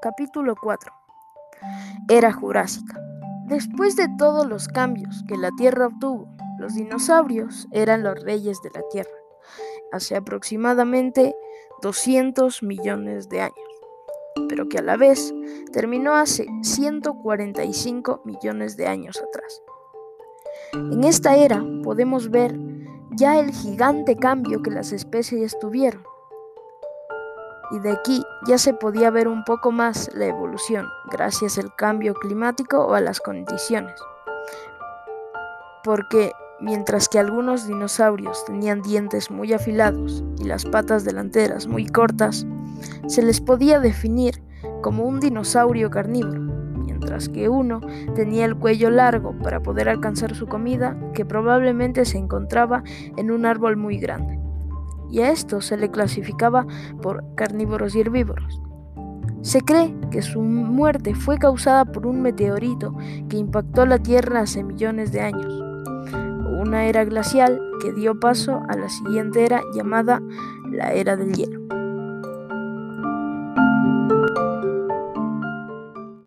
Capítulo 4 Era Jurásica Después de todos los cambios que la Tierra obtuvo, los dinosaurios eran los reyes de la Tierra, hace aproximadamente 200 millones de años, pero que a la vez terminó hace 145 millones de años atrás. En esta era podemos ver ya el gigante cambio que las especies tuvieron y de aquí ya se podía ver un poco más la evolución gracias al cambio climático o a las condiciones. Porque mientras que algunos dinosaurios tenían dientes muy afilados y las patas delanteras muy cortas, se les podía definir como un dinosaurio carnívoro, mientras que uno tenía el cuello largo para poder alcanzar su comida que probablemente se encontraba en un árbol muy grande y a esto se le clasificaba por carnívoros y herbívoros. Se cree que su muerte fue causada por un meteorito que impactó la Tierra hace millones de años, una era glacial que dio paso a la siguiente era llamada la era del hielo.